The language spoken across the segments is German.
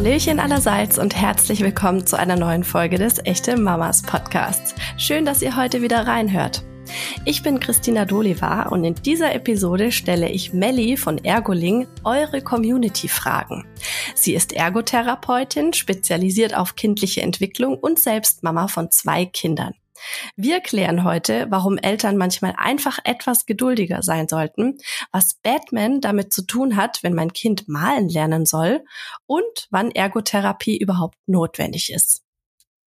Hallöchen allerseits und herzlich willkommen zu einer neuen Folge des Echte Mamas Podcasts. Schön, dass ihr heute wieder reinhört. Ich bin Christina Doliva und in dieser Episode stelle ich Melli von Ergoling eure Community-Fragen. Sie ist Ergotherapeutin, spezialisiert auf kindliche Entwicklung und selbst Mama von zwei Kindern. Wir klären heute, warum Eltern manchmal einfach etwas geduldiger sein sollten, was Batman damit zu tun hat, wenn mein Kind malen lernen soll und wann Ergotherapie überhaupt notwendig ist.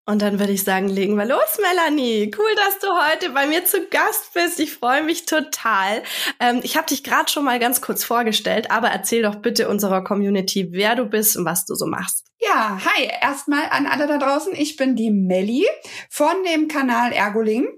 Und dann würde ich sagen, legen wir los, Melanie. Cool, dass du heute bei mir zu Gast bist. Ich freue mich total. Ähm, ich habe dich gerade schon mal ganz kurz vorgestellt, aber erzähl doch bitte unserer Community, wer du bist und was du so machst. Ja, hi, erstmal an alle da draußen. Ich bin die Melli von dem Kanal Ergoling,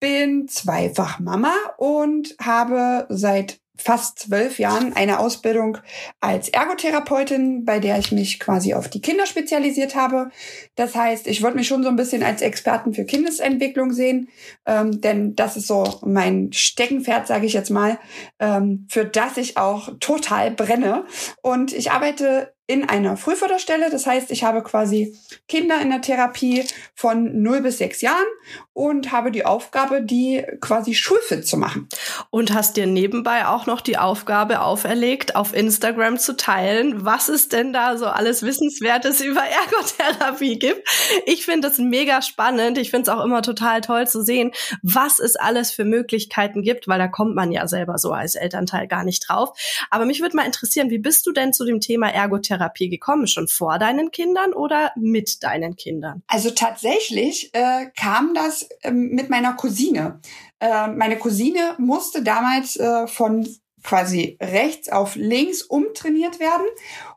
bin zweifach Mama und habe seit fast zwölf Jahren eine Ausbildung als Ergotherapeutin, bei der ich mich quasi auf die Kinder spezialisiert habe. Das heißt, ich würde mich schon so ein bisschen als Experten für Kindesentwicklung sehen, ähm, denn das ist so mein Steckenpferd, sage ich jetzt mal, ähm, für das ich auch total brenne. Und ich arbeite in einer Frühförderstelle. Das heißt, ich habe quasi Kinder in der Therapie von 0 bis 6 Jahren und habe die Aufgabe, die quasi schulfit zu machen. Und hast dir nebenbei auch noch die Aufgabe auferlegt, auf Instagram zu teilen, was es denn da so alles Wissenswertes über Ergotherapie gibt. Ich finde das mega spannend. Ich finde es auch immer total toll zu sehen, was es alles für Möglichkeiten gibt, weil da kommt man ja selber so als Elternteil gar nicht drauf. Aber mich würde mal interessieren, wie bist du denn zu dem Thema Ergotherapie Therapie gekommen? Schon vor deinen Kindern oder mit deinen Kindern? Also tatsächlich äh, kam das äh, mit meiner Cousine. Äh, meine Cousine musste damals äh, von quasi rechts auf links umtrainiert werden.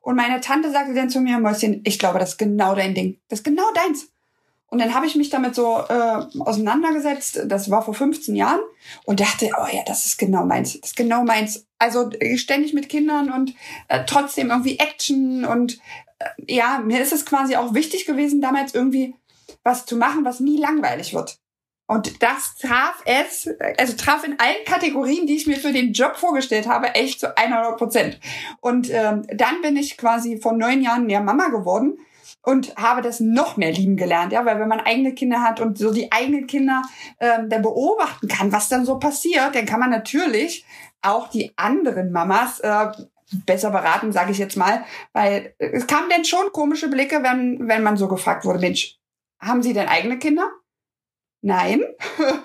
Und meine Tante sagte dann zu mir, Mäuschen, ich glaube, das ist genau dein Ding. Das ist genau deins. Und dann habe ich mich damit so äh, auseinandergesetzt. Das war vor 15 Jahren und dachte, oh ja, das ist genau meins. Das ist genau meins. Also äh, ständig mit Kindern und äh, trotzdem irgendwie Action und äh, ja, mir ist es quasi auch wichtig gewesen, damals irgendwie was zu machen, was nie langweilig wird. Und das traf es, also traf in allen Kategorien, die ich mir für den Job vorgestellt habe, echt zu 100 Prozent. Und ähm, dann bin ich quasi vor neun Jahren mehr Mama geworden und habe das noch mehr lieben gelernt, ja, weil wenn man eigene Kinder hat und so die eigenen Kinder ähm, dann beobachten kann, was dann so passiert, dann kann man natürlich auch die anderen Mamas äh, besser beraten, sage ich jetzt mal, weil es kamen denn schon komische Blicke, wenn wenn man so gefragt wurde, Mensch, haben Sie denn eigene Kinder? Nein.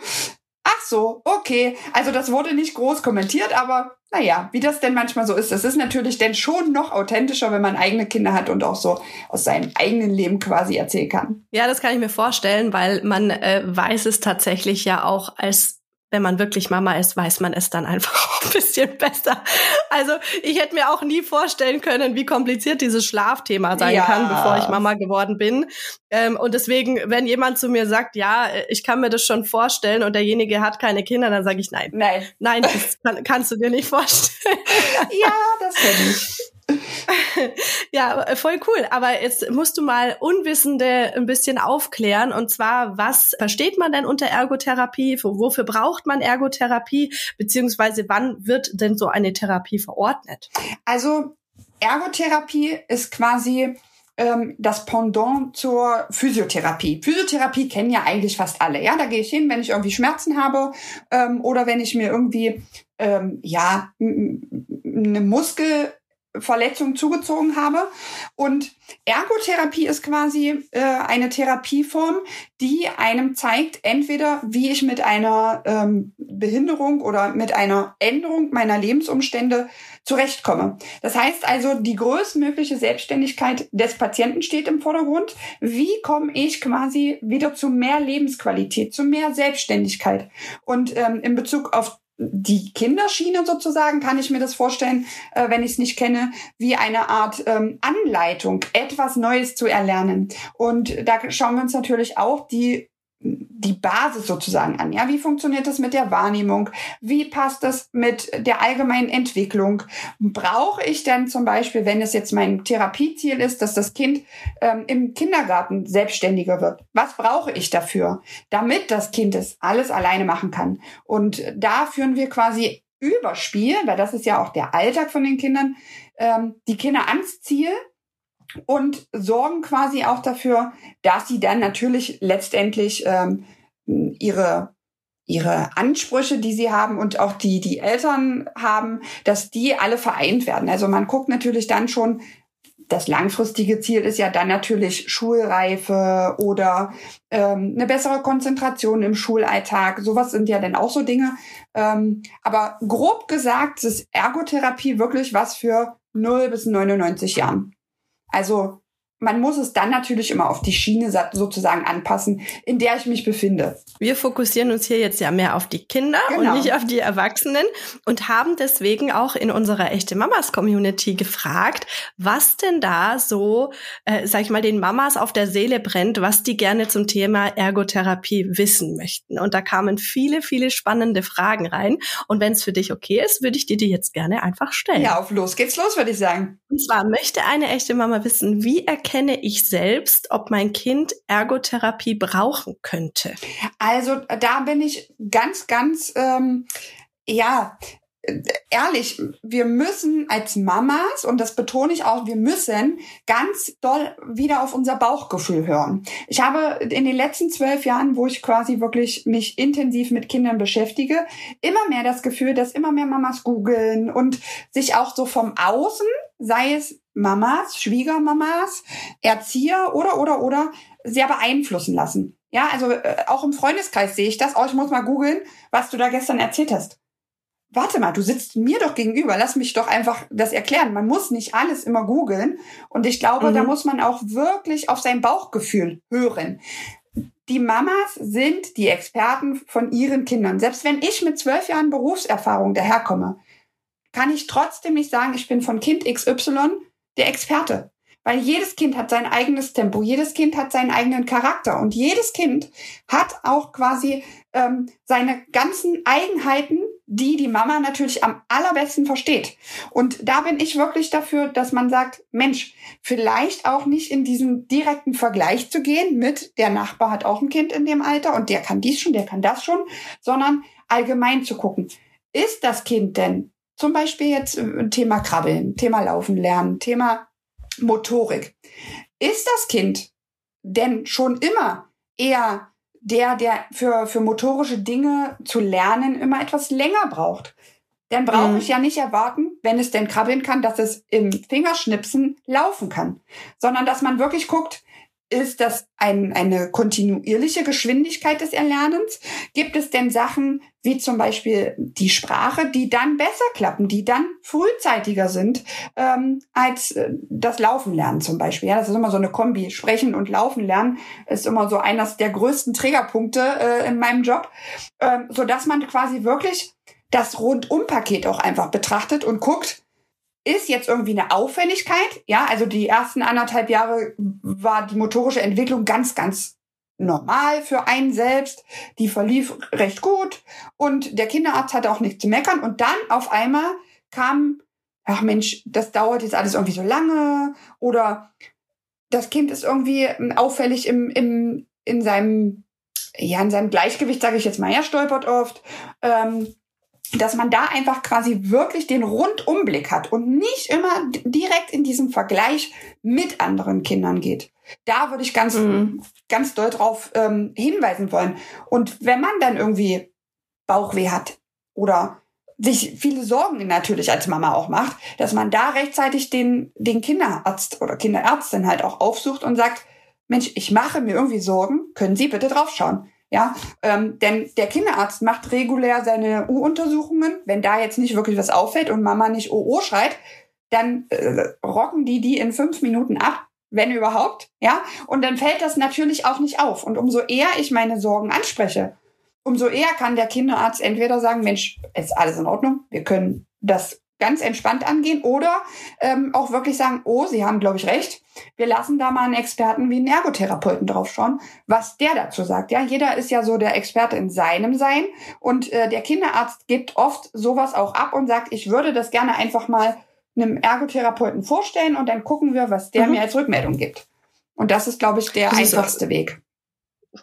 So, okay. Also das wurde nicht groß kommentiert, aber naja, wie das denn manchmal so ist. Es ist natürlich denn schon noch authentischer, wenn man eigene Kinder hat und auch so aus seinem eigenen Leben quasi erzählen kann. Ja, das kann ich mir vorstellen, weil man äh, weiß es tatsächlich ja auch als wenn man wirklich Mama ist, weiß man es dann einfach auch ein bisschen besser. Also ich hätte mir auch nie vorstellen können, wie kompliziert dieses Schlafthema sein ja. kann, bevor ich Mama geworden bin. Ähm, und deswegen, wenn jemand zu mir sagt, ja, ich kann mir das schon vorstellen und derjenige hat keine Kinder, dann sage ich nein. Nein. Nein, das kann, kannst du dir nicht vorstellen. ja, das kenne ich. ja, voll cool. Aber jetzt musst du mal Unwissende ein bisschen aufklären. Und zwar, was versteht man denn unter Ergotherapie? Wofür braucht man Ergotherapie? Beziehungsweise wann wird denn so eine Therapie verordnet? Also Ergotherapie ist quasi ähm, das Pendant zur Physiotherapie. Physiotherapie kennen ja eigentlich fast alle. Ja, da gehe ich hin, wenn ich irgendwie Schmerzen habe ähm, oder wenn ich mir irgendwie ähm, ja eine Muskel Verletzung zugezogen habe. Und Ergotherapie ist quasi äh, eine Therapieform, die einem zeigt, entweder wie ich mit einer ähm, Behinderung oder mit einer Änderung meiner Lebensumstände zurechtkomme. Das heißt also, die größtmögliche Selbstständigkeit des Patienten steht im Vordergrund. Wie komme ich quasi wieder zu mehr Lebensqualität, zu mehr Selbstständigkeit? Und ähm, in Bezug auf die Kinderschiene sozusagen, kann ich mir das vorstellen, äh, wenn ich es nicht kenne, wie eine Art ähm, Anleitung, etwas Neues zu erlernen. Und da schauen wir uns natürlich auch die die Basis sozusagen an. Ja, wie funktioniert das mit der Wahrnehmung? Wie passt das mit der allgemeinen Entwicklung? Brauche ich denn zum Beispiel, wenn es jetzt mein Therapieziel ist, dass das Kind ähm, im Kindergarten selbstständiger wird? Was brauche ich dafür, damit das Kind es alles alleine machen kann? Und da führen wir quasi Überspiel, weil das ist ja auch der Alltag von den Kindern, ähm, die Kinder ans Ziel und sorgen quasi auch dafür, dass sie dann natürlich letztendlich ähm, ihre ihre Ansprüche, die sie haben und auch die die Eltern haben, dass die alle vereint werden. Also man guckt natürlich dann schon, das langfristige Ziel ist ja dann natürlich Schulreife oder ähm, eine bessere Konzentration im Schulalltag. Sowas sind ja dann auch so Dinge. Ähm, aber grob gesagt ist Ergotherapie wirklich was für 0 bis 99 Jahren. Also man muss es dann natürlich immer auf die Schiene sozusagen anpassen, in der ich mich befinde. Wir fokussieren uns hier jetzt ja mehr auf die Kinder genau. und nicht auf die Erwachsenen und haben deswegen auch in unserer echte Mamas Community gefragt, was denn da so, äh, sag ich mal, den Mamas auf der Seele brennt, was die gerne zum Thema Ergotherapie wissen möchten. Und da kamen viele, viele spannende Fragen rein. Und wenn es für dich okay ist, würde ich dir die jetzt gerne einfach stellen. Ja, auf los geht's los, würde ich sagen. Und zwar möchte eine echte Mama wissen, wie erkennt erkenne ich selbst, ob mein Kind Ergotherapie brauchen könnte? Also da bin ich ganz, ganz, ähm, ja, ehrlich, wir müssen als Mamas, und das betone ich auch, wir müssen ganz doll wieder auf unser Bauchgefühl hören. Ich habe in den letzten zwölf Jahren, wo ich quasi wirklich mich intensiv mit Kindern beschäftige, immer mehr das Gefühl, dass immer mehr Mamas googeln und sich auch so vom Außen, sei es Mamas, Schwiegermamas, Erzieher oder, oder, oder, sehr beeinflussen lassen. Ja, also äh, auch im Freundeskreis sehe ich das. Oh, ich muss mal googeln, was du da gestern erzählt hast warte mal, du sitzt mir doch gegenüber, lass mich doch einfach das erklären. Man muss nicht alles immer googeln. Und ich glaube, mhm. da muss man auch wirklich auf sein Bauchgefühl hören. Die Mamas sind die Experten von ihren Kindern. Selbst wenn ich mit zwölf Jahren Berufserfahrung daherkomme, kann ich trotzdem nicht sagen, ich bin von Kind XY der Experte. Weil jedes Kind hat sein eigenes Tempo, jedes Kind hat seinen eigenen Charakter und jedes Kind hat auch quasi ähm, seine ganzen Eigenheiten, die die Mama natürlich am allerbesten versteht. Und da bin ich wirklich dafür, dass man sagt, Mensch, vielleicht auch nicht in diesen direkten Vergleich zu gehen mit, der Nachbar hat auch ein Kind in dem Alter und der kann dies schon, der kann das schon, sondern allgemein zu gucken, ist das Kind denn zum Beispiel jetzt äh, Thema Krabbeln, Thema Laufen lernen, Thema Motorik. Ist das Kind denn schon immer eher der, der für, für motorische Dinge zu lernen immer etwas länger braucht. Dann brauche mhm. ich ja nicht erwarten, wenn es denn krabbeln kann, dass es im Fingerschnipsen laufen kann, sondern dass man wirklich guckt, ist das ein, eine kontinuierliche Geschwindigkeit des Erlernens? Gibt es denn Sachen wie zum Beispiel die Sprache, die dann besser klappen, die dann frühzeitiger sind ähm, als äh, das Laufen lernen zum Beispiel? Ja, das ist immer so eine Kombi. Sprechen und Laufen lernen ist immer so eines der größten Trägerpunkte äh, in meinem Job, ähm, so dass man quasi wirklich das Rundumpaket auch einfach betrachtet und guckt, ist jetzt irgendwie eine Auffälligkeit. Ja, also die ersten anderthalb Jahre war die motorische Entwicklung ganz, ganz normal für einen selbst. Die verlief recht gut und der Kinderarzt hatte auch nichts zu meckern. Und dann auf einmal kam, ach Mensch, das dauert jetzt alles irgendwie so lange oder das Kind ist irgendwie auffällig im, im, in seinem, ja, in seinem Gleichgewicht, sage ich jetzt mal, er stolpert oft. Ähm, dass man da einfach quasi wirklich den Rundumblick hat und nicht immer direkt in diesem Vergleich mit anderen Kindern geht. Da würde ich ganz, mhm. ganz doll drauf ähm, hinweisen wollen. Und wenn man dann irgendwie Bauchweh hat oder sich viele Sorgen natürlich als Mama auch macht, dass man da rechtzeitig den, den Kinderarzt oder Kinderärztin halt auch aufsucht und sagt, Mensch, ich mache mir irgendwie Sorgen, können Sie bitte draufschauen. Ja, ähm, denn der Kinderarzt macht regulär seine U-Untersuchungen. Wenn da jetzt nicht wirklich was auffällt und Mama nicht OO schreit, dann äh, rocken die die in fünf Minuten ab, wenn überhaupt. Ja, und dann fällt das natürlich auch nicht auf. Und umso eher ich meine Sorgen anspreche, umso eher kann der Kinderarzt entweder sagen, Mensch, ist alles in Ordnung, wir können das ganz entspannt angehen oder ähm, auch wirklich sagen, oh, Sie haben, glaube ich, recht. Wir lassen da mal einen Experten wie einen Ergotherapeuten draufschauen, was der dazu sagt. Ja, jeder ist ja so der Experte in seinem Sein und äh, der Kinderarzt gibt oft sowas auch ab und sagt, ich würde das gerne einfach mal einem Ergotherapeuten vorstellen und dann gucken wir, was der mhm. mir als Rückmeldung gibt. Und das ist, glaube ich, der also einfachste Weg.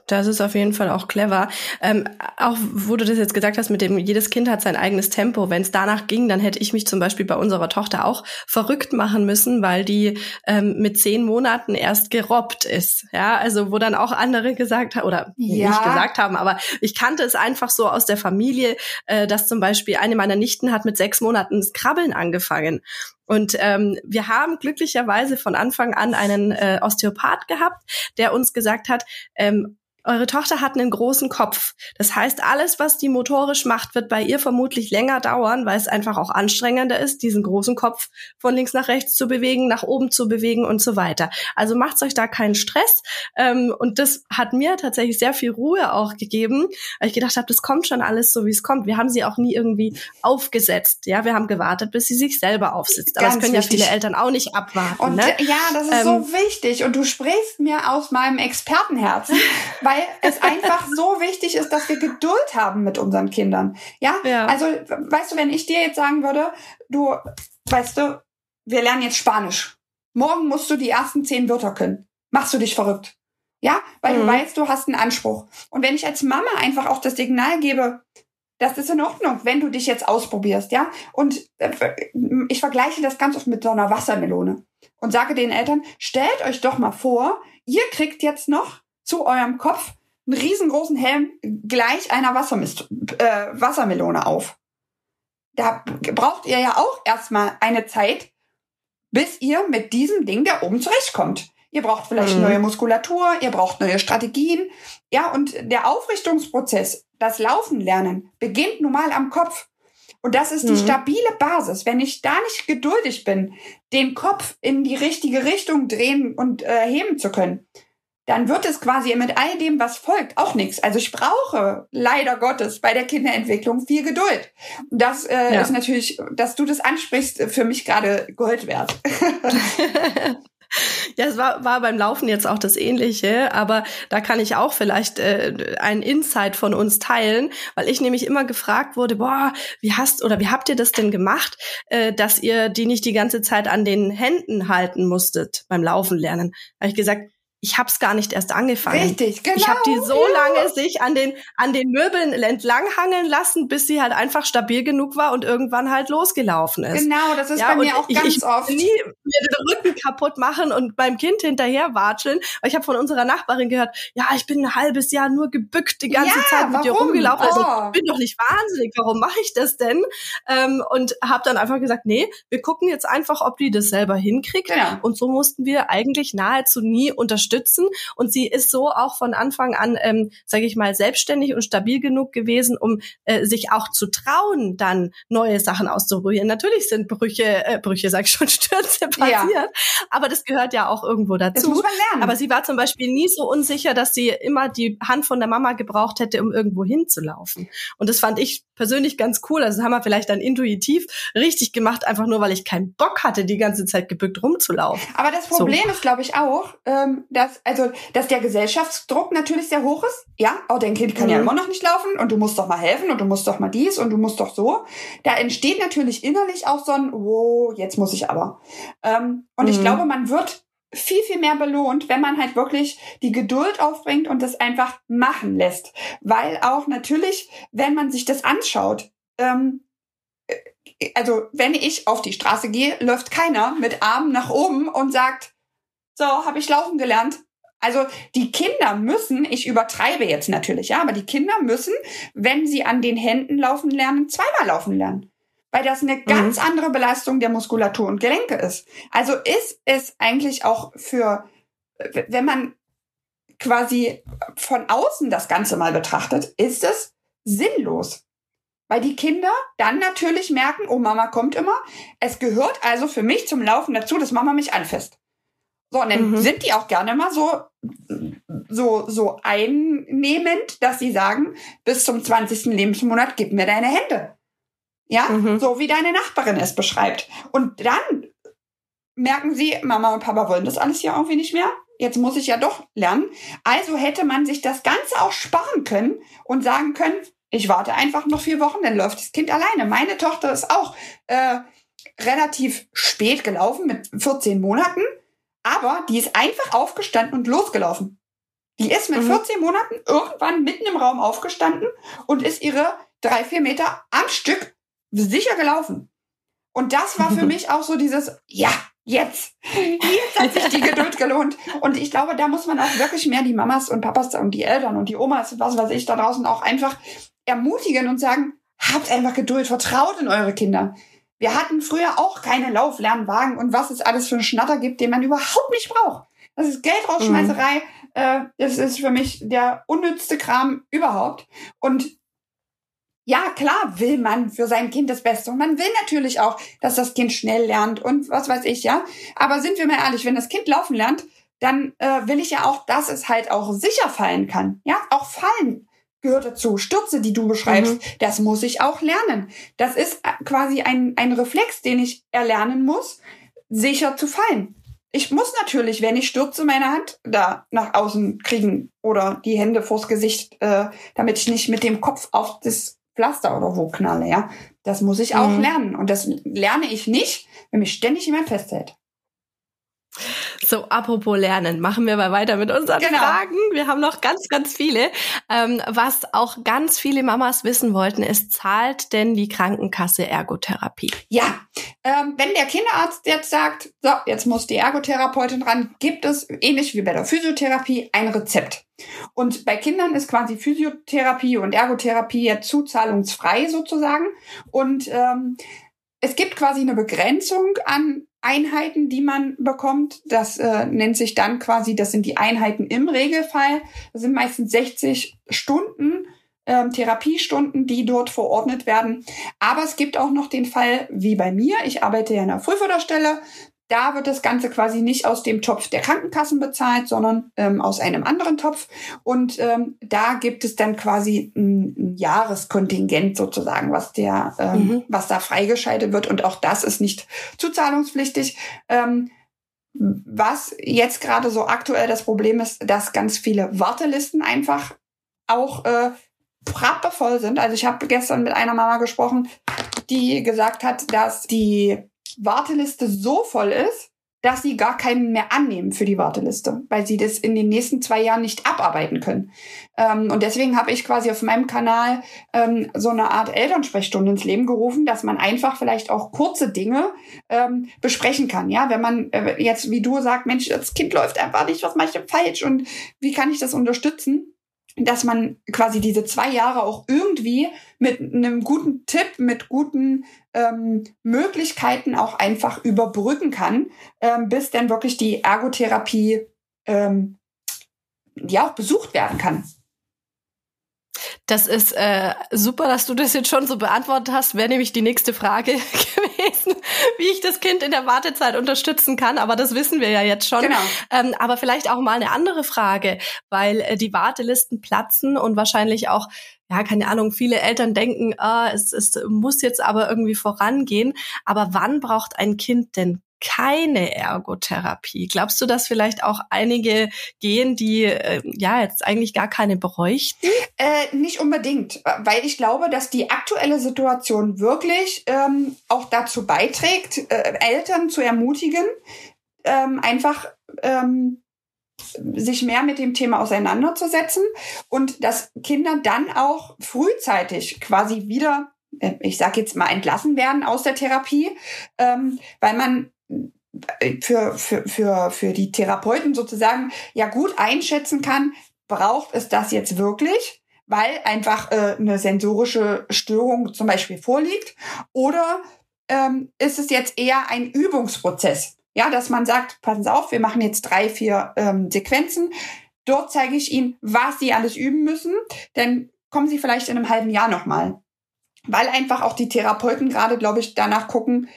Das ist auf jeden Fall auch clever. Ähm, auch wo du das jetzt gesagt hast, mit dem jedes Kind hat sein eigenes Tempo. Wenn es danach ging, dann hätte ich mich zum Beispiel bei unserer Tochter auch verrückt machen müssen, weil die ähm, mit zehn Monaten erst gerobbt ist. Ja, also wo dann auch andere gesagt haben oder ja. nicht gesagt haben, aber ich kannte es einfach so aus der Familie, äh, dass zum Beispiel eine meiner Nichten hat mit sechs Monaten das Krabbeln angefangen. Und ähm, wir haben glücklicherweise von Anfang an einen äh, Osteopath gehabt, der uns gesagt hat, ähm, eure Tochter hat einen großen Kopf. Das heißt, alles, was die motorisch macht, wird bei ihr vermutlich länger dauern, weil es einfach auch anstrengender ist, diesen großen Kopf von links nach rechts zu bewegen, nach oben zu bewegen und so weiter. Also macht euch da keinen Stress. Ähm, und das hat mir tatsächlich sehr viel Ruhe auch gegeben, weil ich gedacht habe, das kommt schon alles so, wie es kommt. Wir haben sie auch nie irgendwie aufgesetzt. Ja, wir haben gewartet, bis sie sich selber aufsitzt. Aber Ganz das können wichtig. ja viele Eltern auch nicht abwarten. Und ne? ja, das ist ähm, so wichtig. Und du sprichst mir aus meinem Expertenherzen, weil weil es einfach so wichtig ist, dass wir Geduld haben mit unseren Kindern. Ja? ja? Also, weißt du, wenn ich dir jetzt sagen würde, du, weißt du, wir lernen jetzt Spanisch. Morgen musst du die ersten zehn Wörter können. Machst du dich verrückt. Ja? Weil mhm. du weißt, du hast einen Anspruch. Und wenn ich als Mama einfach auch das Signal gebe, das ist in Ordnung, wenn du dich jetzt ausprobierst, ja? Und äh, ich vergleiche das ganz oft mit so einer Wassermelone und sage den Eltern, stellt euch doch mal vor, ihr kriegt jetzt noch zu eurem Kopf einen riesengroßen Helm gleich einer Wassermist äh, Wassermelone auf. Da braucht ihr ja auch erstmal eine Zeit, bis ihr mit diesem Ding da oben zurechtkommt. Ihr braucht vielleicht mhm. neue Muskulatur, ihr braucht neue Strategien. Ja, und der Aufrichtungsprozess, das Laufen lernen, beginnt nun mal am Kopf. Und das ist die mhm. stabile Basis. Wenn ich da nicht geduldig bin, den Kopf in die richtige Richtung drehen und äh, heben zu können, dann wird es quasi mit all dem, was folgt, auch nichts. Also ich brauche leider Gottes bei der Kinderentwicklung viel Geduld. Das äh, ja. ist natürlich, dass du das ansprichst, für mich gerade Gold wert. Ja, es war, war beim Laufen jetzt auch das Ähnliche, aber da kann ich auch vielleicht äh, einen Insight von uns teilen, weil ich nämlich immer gefragt wurde, boah, wie hast oder wie habt ihr das denn gemacht, äh, dass ihr die nicht die ganze Zeit an den Händen halten musstet beim Laufen lernen? Habe ich gesagt, ich habe es gar nicht erst angefangen. Richtig, genau. Ich habe die so ja. lange sich an den an den Möbeln entlanghangeln lassen, bis sie halt einfach stabil genug war und irgendwann halt losgelaufen ist. Genau, das ist ja, bei mir auch ich, ganz ich oft. Nie mir den Rücken kaputt machen und beim Kind hinterher watscheln. Ich habe von unserer Nachbarin gehört, ja, ich bin ein halbes Jahr nur gebückt die ganze ja, Zeit mit warum? dir rumgelaufen. Also, oh. ich bin doch nicht wahnsinnig. Warum mache ich das denn? Ähm, und habe dann einfach gesagt, nee, wir gucken jetzt einfach, ob die das selber hinkriegt. Genau. Und so mussten wir eigentlich nahezu nie unterstützen unterstützen. Und sie ist so auch von Anfang an, ähm, sage ich mal, selbstständig und stabil genug gewesen, um äh, sich auch zu trauen, dann neue Sachen auszuprobieren. Natürlich sind Brüche, äh, Brüche, sag ich schon, Stürze passiert, ja. aber das gehört ja auch irgendwo dazu. Das muss man lernen. Aber sie war zum Beispiel nie so unsicher, dass sie immer die Hand von der Mama gebraucht hätte, um irgendwo hinzulaufen. Und das fand ich persönlich ganz cool. Also das haben wir vielleicht dann intuitiv richtig gemacht, einfach nur, weil ich keinen Bock hatte, die ganze Zeit gebückt rumzulaufen. Aber das Problem so. ist, glaube ich, auch, ähm, dass, also, dass der Gesellschaftsdruck natürlich sehr hoch ist. Ja, auch dein Kind kann mhm. ja immer noch nicht laufen und du musst doch mal helfen und du musst doch mal dies und du musst doch so. Da entsteht natürlich innerlich auch so ein, oh, jetzt muss ich aber. Ähm, und mhm. ich glaube, man wird viel, viel mehr belohnt, wenn man halt wirklich die Geduld aufbringt und das einfach machen lässt. Weil auch natürlich, wenn man sich das anschaut, ähm, äh, also wenn ich auf die Straße gehe, läuft keiner mit Armen nach oben und sagt, so, habe ich laufen gelernt. Also die Kinder müssen, ich übertreibe jetzt natürlich, ja, aber die Kinder müssen, wenn sie an den Händen laufen lernen, zweimal laufen lernen. Weil das eine ganz mhm. andere Belastung der Muskulatur und Gelenke ist. Also ist es eigentlich auch für, wenn man quasi von außen das Ganze mal betrachtet, ist es sinnlos. Weil die Kinder dann natürlich merken, oh, Mama kommt immer. Es gehört also für mich zum Laufen dazu, dass Mama mich anfasst. So, und dann mhm. sind die auch gerne mal so, so, so einnehmend, dass sie sagen, bis zum 20. Lebensmonat gib mir deine Hände. Ja, mhm. so wie deine Nachbarin es beschreibt. Und dann merken sie, Mama und Papa wollen das alles hier irgendwie nicht mehr. Jetzt muss ich ja doch lernen. Also hätte man sich das Ganze auch sparen können und sagen können, ich warte einfach noch vier Wochen, dann läuft das Kind alleine. Meine Tochter ist auch äh, relativ spät gelaufen mit 14 Monaten. Aber die ist einfach aufgestanden und losgelaufen. Die ist mit mhm. 14 Monaten irgendwann mitten im Raum aufgestanden und ist ihre drei, vier Meter am Stück sicher gelaufen. Und das war für mich auch so dieses, ja, jetzt, jetzt hat sich die Geduld gelohnt. Und ich glaube, da muss man auch wirklich mehr die Mamas und Papas und die Eltern und die Omas und was weiß ich da draußen auch einfach ermutigen und sagen, habt einfach Geduld, vertraut in eure Kinder. Wir hatten früher auch keine Lauflernwagen und was es alles für einen Schnatter gibt, den man überhaupt nicht braucht. Das ist Geldrausschmeißerei. Mhm. Äh, das ist für mich der unnützte Kram überhaupt. Und ja, klar will man für sein Kind das Beste. Und man will natürlich auch, dass das Kind schnell lernt und was weiß ich, ja. Aber sind wir mal ehrlich, wenn das Kind laufen lernt, dann äh, will ich ja auch, dass es halt auch sicher fallen kann. Ja, auch fallen gehört dazu. Stürze, die du beschreibst, mhm. das muss ich auch lernen. Das ist äh, quasi ein, ein Reflex, den ich erlernen muss, sicher zu fallen. Ich muss natürlich, wenn ich stürze, meine Hand da nach außen kriegen oder die Hände vors Gesicht, äh, damit ich nicht mit dem Kopf auf das Pflaster oder wo knalle, ja. Das muss ich auch mhm. lernen. Und das lerne ich nicht, wenn mich ständig jemand festhält. So, apropos Lernen, machen wir mal weiter mit unseren genau. Fragen. Wir haben noch ganz, ganz viele. Ähm, was auch ganz viele Mamas wissen wollten, ist, zahlt denn die Krankenkasse Ergotherapie? Ja, ähm, wenn der Kinderarzt jetzt sagt, so, jetzt muss die Ergotherapeutin ran, gibt es, ähnlich wie bei der Physiotherapie, ein Rezept. Und bei Kindern ist quasi Physiotherapie und Ergotherapie jetzt zuzahlungsfrei sozusagen. Und ähm, es gibt quasi eine Begrenzung an Einheiten, die man bekommt. Das äh, nennt sich dann quasi, das sind die Einheiten im Regelfall. Das sind meistens 60 Stunden ähm, Therapiestunden, die dort verordnet werden. Aber es gibt auch noch den Fall wie bei mir. Ich arbeite ja in einer Frühförderstelle. Da wird das Ganze quasi nicht aus dem Topf der Krankenkassen bezahlt, sondern ähm, aus einem anderen Topf. Und ähm, da gibt es dann quasi ein, ein Jahreskontingent sozusagen, was der, ähm, mhm. was da freigeschaltet wird. Und auch das ist nicht zuzahlungspflichtig. Ähm, was jetzt gerade so aktuell das Problem ist, dass ganz viele Wartelisten einfach auch äh, voll sind. Also ich habe gestern mit einer Mama gesprochen, die gesagt hat, dass die Warteliste so voll ist, dass sie gar keinen mehr annehmen für die Warteliste, weil sie das in den nächsten zwei Jahren nicht abarbeiten können. Ähm, und deswegen habe ich quasi auf meinem Kanal ähm, so eine Art Elternsprechstunde ins Leben gerufen, dass man einfach vielleicht auch kurze Dinge ähm, besprechen kann. Ja, wenn man äh, jetzt, wie du sagst, Mensch, das Kind läuft einfach nicht, was mache ich denn falsch und wie kann ich das unterstützen? Dass man quasi diese zwei Jahre auch irgendwie mit einem guten Tipp, mit guten ähm, Möglichkeiten auch einfach überbrücken kann, ähm, bis dann wirklich die Ergotherapie ähm, ja auch besucht werden kann. Das ist äh, super, dass du das jetzt schon so beantwortet hast. Wäre nämlich die nächste Frage gewesen, wie ich das Kind in der Wartezeit unterstützen kann. Aber das wissen wir ja jetzt schon. Genau. Ähm, aber vielleicht auch mal eine andere Frage, weil äh, die Wartelisten platzen und wahrscheinlich auch ja, keine Ahnung, viele Eltern denken, ah, es, es muss jetzt aber irgendwie vorangehen. Aber wann braucht ein Kind denn keine Ergotherapie. Glaubst du, dass vielleicht auch einige gehen, die äh, ja jetzt eigentlich gar keine bräuchten? Äh, nicht unbedingt, weil ich glaube, dass die aktuelle Situation wirklich ähm, auch dazu beiträgt, äh, Eltern zu ermutigen, ähm, einfach ähm, sich mehr mit dem Thema auseinanderzusetzen und dass Kinder dann auch frühzeitig quasi wieder äh, ich sage jetzt mal, entlassen werden aus der Therapie, ähm, weil man für, für, für, für die Therapeuten sozusagen ja gut einschätzen kann, braucht es das jetzt wirklich, weil einfach äh, eine sensorische Störung zum Beispiel vorliegt, oder ähm, ist es jetzt eher ein Übungsprozess? Ja, dass man sagt, passen Sie auf, wir machen jetzt drei, vier ähm, Sequenzen. Dort zeige ich Ihnen, was Sie alles üben müssen. Dann kommen Sie vielleicht in einem halben Jahr nochmal. Weil einfach auch die Therapeuten gerade, glaube ich, danach gucken,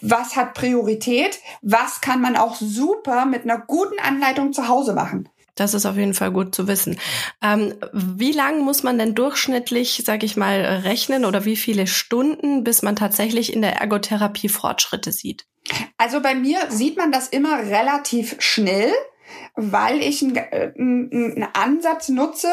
was hat Priorität, was kann man auch super mit einer guten Anleitung zu Hause machen. Das ist auf jeden Fall gut zu wissen. Ähm, wie lang muss man denn durchschnittlich, sage ich mal, rechnen oder wie viele Stunden, bis man tatsächlich in der Ergotherapie Fortschritte sieht? Also bei mir sieht man das immer relativ schnell, weil ich einen, einen Ansatz nutze,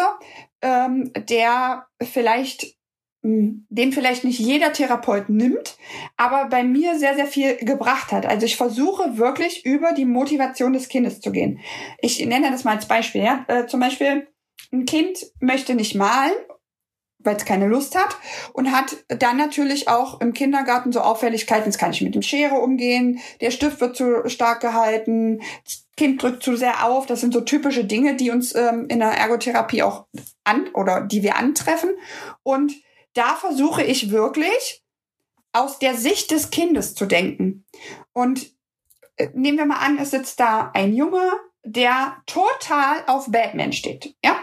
ähm, der vielleicht den vielleicht nicht jeder Therapeut nimmt, aber bei mir sehr, sehr viel gebracht hat. Also ich versuche wirklich über die Motivation des Kindes zu gehen. Ich nenne das mal als Beispiel. Ja? Äh, zum Beispiel, ein Kind möchte nicht malen, weil es keine Lust hat und hat dann natürlich auch im Kindergarten so Auffälligkeiten, es kann ich mit dem Schere umgehen, der Stift wird zu stark gehalten, das Kind drückt zu sehr auf. Das sind so typische Dinge, die uns ähm, in der Ergotherapie auch an oder die wir antreffen. Und da versuche ich wirklich aus der Sicht des Kindes zu denken. Und äh, nehmen wir mal an, es sitzt da ein Junge, der total auf Batman steht. Ja,